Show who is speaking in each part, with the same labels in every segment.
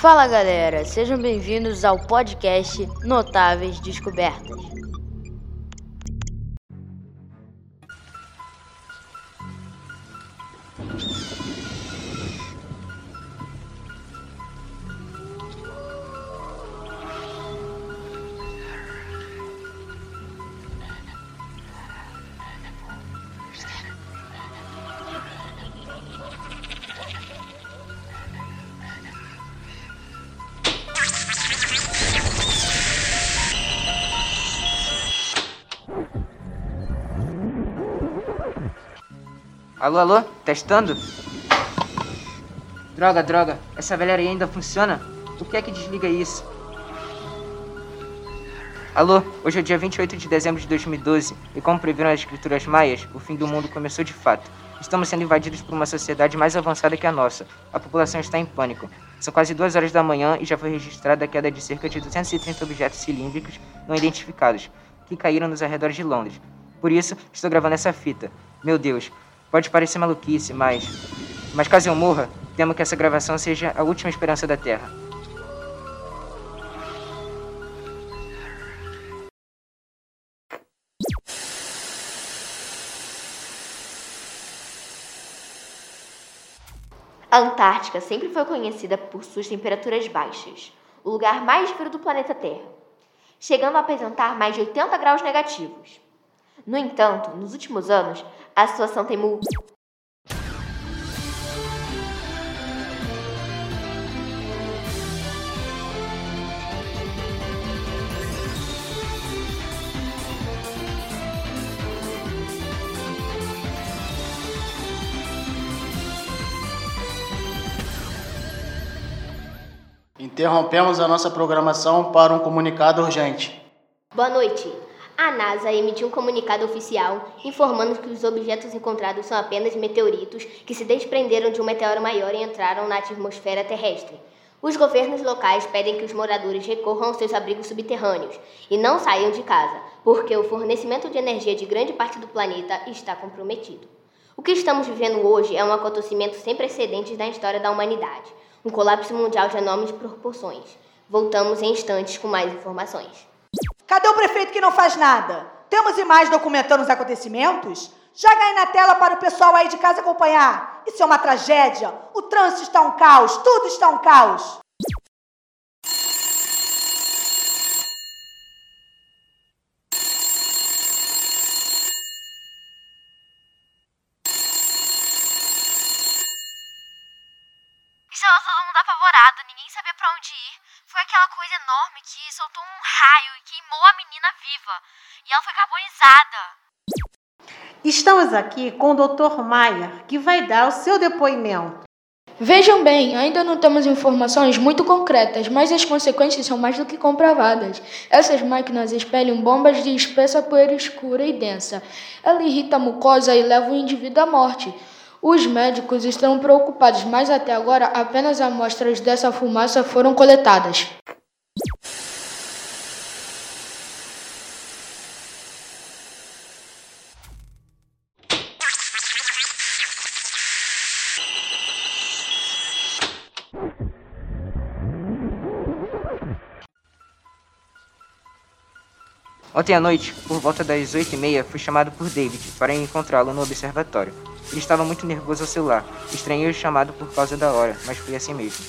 Speaker 1: Fala galera, sejam bem-vindos ao podcast Notáveis Descobertas.
Speaker 2: Alô, alô? Testando? Droga, droga. Essa velharia ainda funciona? Por que é que desliga isso? Alô, hoje é dia 28 de dezembro de 2012 e como previram as escrituras maias, o fim do mundo começou de fato. Estamos sendo invadidos por uma sociedade mais avançada que a nossa. A população está em pânico. São quase duas horas da manhã e já foi registrada a queda de cerca de 230 objetos cilíndricos não identificados que caíram nos arredores de Londres. Por isso, estou gravando essa fita. Meu Deus, Pode parecer maluquice, mas. Mas caso eu morra, temo que essa gravação seja a última esperança da Terra.
Speaker 3: A Antártica sempre foi conhecida por suas temperaturas baixas, o lugar mais frio do planeta Terra, chegando a apresentar mais de 80 graus negativos. No entanto, nos últimos anos, a situação tem mudado.
Speaker 4: Interrompemos a nossa programação para um comunicado urgente.
Speaker 3: Boa noite a NASA emitiu um comunicado oficial informando que os objetos encontrados são apenas meteoritos que se desprenderam de um meteoro maior e entraram na atmosfera terrestre. Os governos locais pedem que os moradores recorram aos seus abrigos subterrâneos e não saiam de casa, porque o fornecimento de energia de grande parte do planeta está comprometido. O que estamos vivendo hoje é um acontecimento sem precedentes na história da humanidade, um colapso mundial de enormes proporções. Voltamos em instantes com mais informações.
Speaker 5: Cadê o prefeito que não faz nada? Temos imagens documentando os acontecimentos? Joga aí na tela para o pessoal aí de casa acompanhar. Isso é uma tragédia. O trânsito está um caos, tudo está um caos.
Speaker 6: Estava todo ninguém sabia para onde ir. Foi aquela coisa enorme que soltou um raio e queimou a menina viva. E ela foi carbonizada.
Speaker 7: Estamos aqui com o Dr. Maier, que vai dar o seu depoimento.
Speaker 8: Vejam bem, ainda não temos informações muito concretas, mas as consequências são mais do que comprovadas. Essas máquinas expelem bombas de espessa poeira escura e densa. Ela irrita a mucosa e leva o indivíduo à morte. Os médicos estão preocupados, mas até agora apenas amostras dessa fumaça foram coletadas.
Speaker 2: Ontem à noite, por volta das 8h30, fui chamado por David para encontrá-lo no observatório. Ele estava muito nervoso ao celular. Estranhei o chamado por causa da hora, mas foi assim mesmo.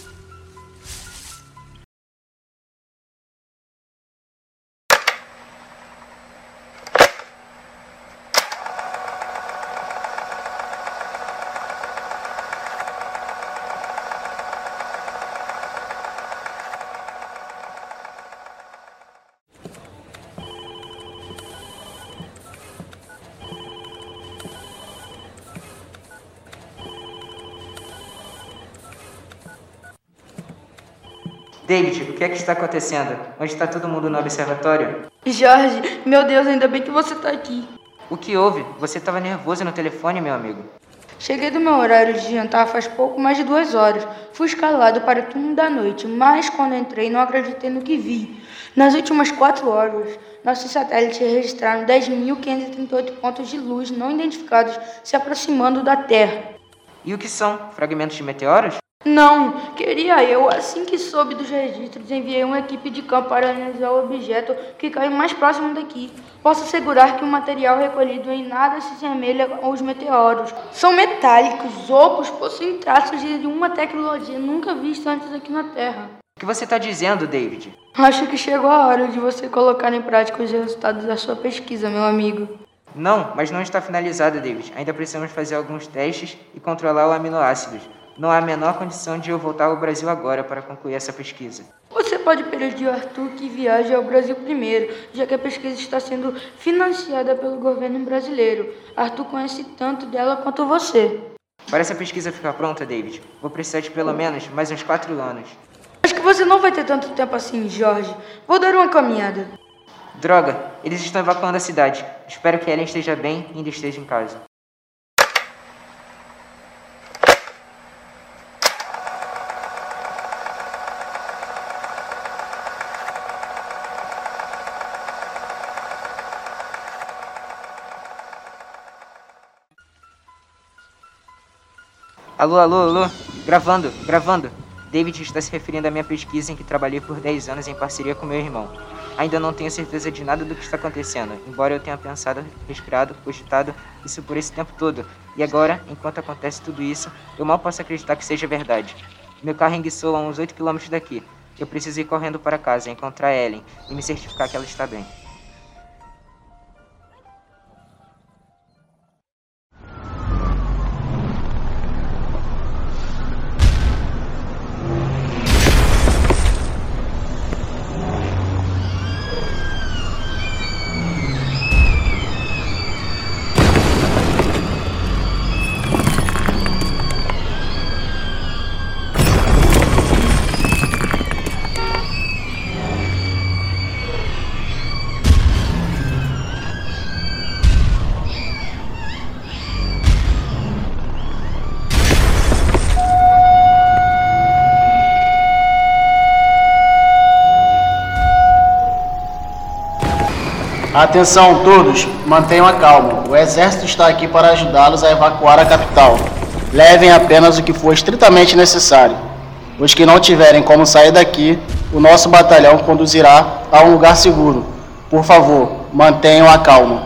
Speaker 2: David, o que é que está acontecendo? Onde está todo mundo no observatório?
Speaker 9: Jorge, meu Deus, ainda bem que você está aqui.
Speaker 2: O que houve? Você estava nervoso no telefone, meu amigo.
Speaker 9: Cheguei do meu horário de jantar faz pouco mais de duas horas. Fui escalado para o turno da noite, mas quando entrei não acreditei no que vi. Nas últimas quatro horas, nossos satélites registraram 10.538 pontos de luz não identificados se aproximando da Terra.
Speaker 2: E o que são? Fragmentos de meteoros?
Speaker 9: Não, queria eu. Assim que soube dos registros, enviei uma equipe de campo para analisar o objeto que caiu mais próximo daqui. Posso assegurar que o material recolhido em nada se assemelha aos meteoros. São metálicos, ocos, possuem traços de uma tecnologia nunca vista antes aqui na Terra.
Speaker 2: O que você está dizendo, David?
Speaker 9: Acho que chegou a hora de você colocar em prática os resultados da sua pesquisa, meu amigo.
Speaker 2: Não, mas não está finalizada, David. Ainda precisamos fazer alguns testes e controlar os aminoácidos. Não há a menor condição de eu voltar ao Brasil agora para concluir essa pesquisa.
Speaker 9: Você pode pedir ao Arthur que viaje ao Brasil primeiro, já que a pesquisa está sendo financiada pelo governo brasileiro. Arthur conhece tanto dela quanto você.
Speaker 2: Para essa pesquisa ficar pronta, David, vou precisar de pelo menos mais uns quatro anos.
Speaker 9: Acho que você não vai ter tanto tempo assim, Jorge. Vou dar uma caminhada.
Speaker 2: Droga, eles estão evacuando a cidade. Espero que Ellen esteja bem e ainda esteja em casa. Alô, alô, alô. Gravando, gravando. David está se referindo à minha pesquisa em que trabalhei por 10 anos em parceria com meu irmão. Ainda não tenho certeza de nada do que está acontecendo, embora eu tenha pensado, respirado, cogitado isso por esse tempo todo. E agora, enquanto acontece tudo isso, eu mal posso acreditar que seja verdade. Meu carro enguiçou a uns 8 quilômetros daqui. Eu preciso ir correndo para casa, encontrar Ellen e me certificar que ela está bem.
Speaker 4: Atenção todos, mantenham a calma. O exército está aqui para ajudá-los a evacuar a capital. Levem apenas o que for estritamente necessário. Os que não tiverem como sair daqui, o nosso batalhão conduzirá a um lugar seguro. Por favor, mantenham a calma.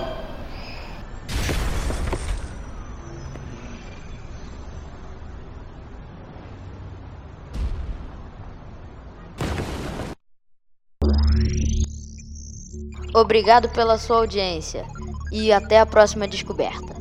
Speaker 1: Obrigado pela sua audiência e até a próxima descoberta.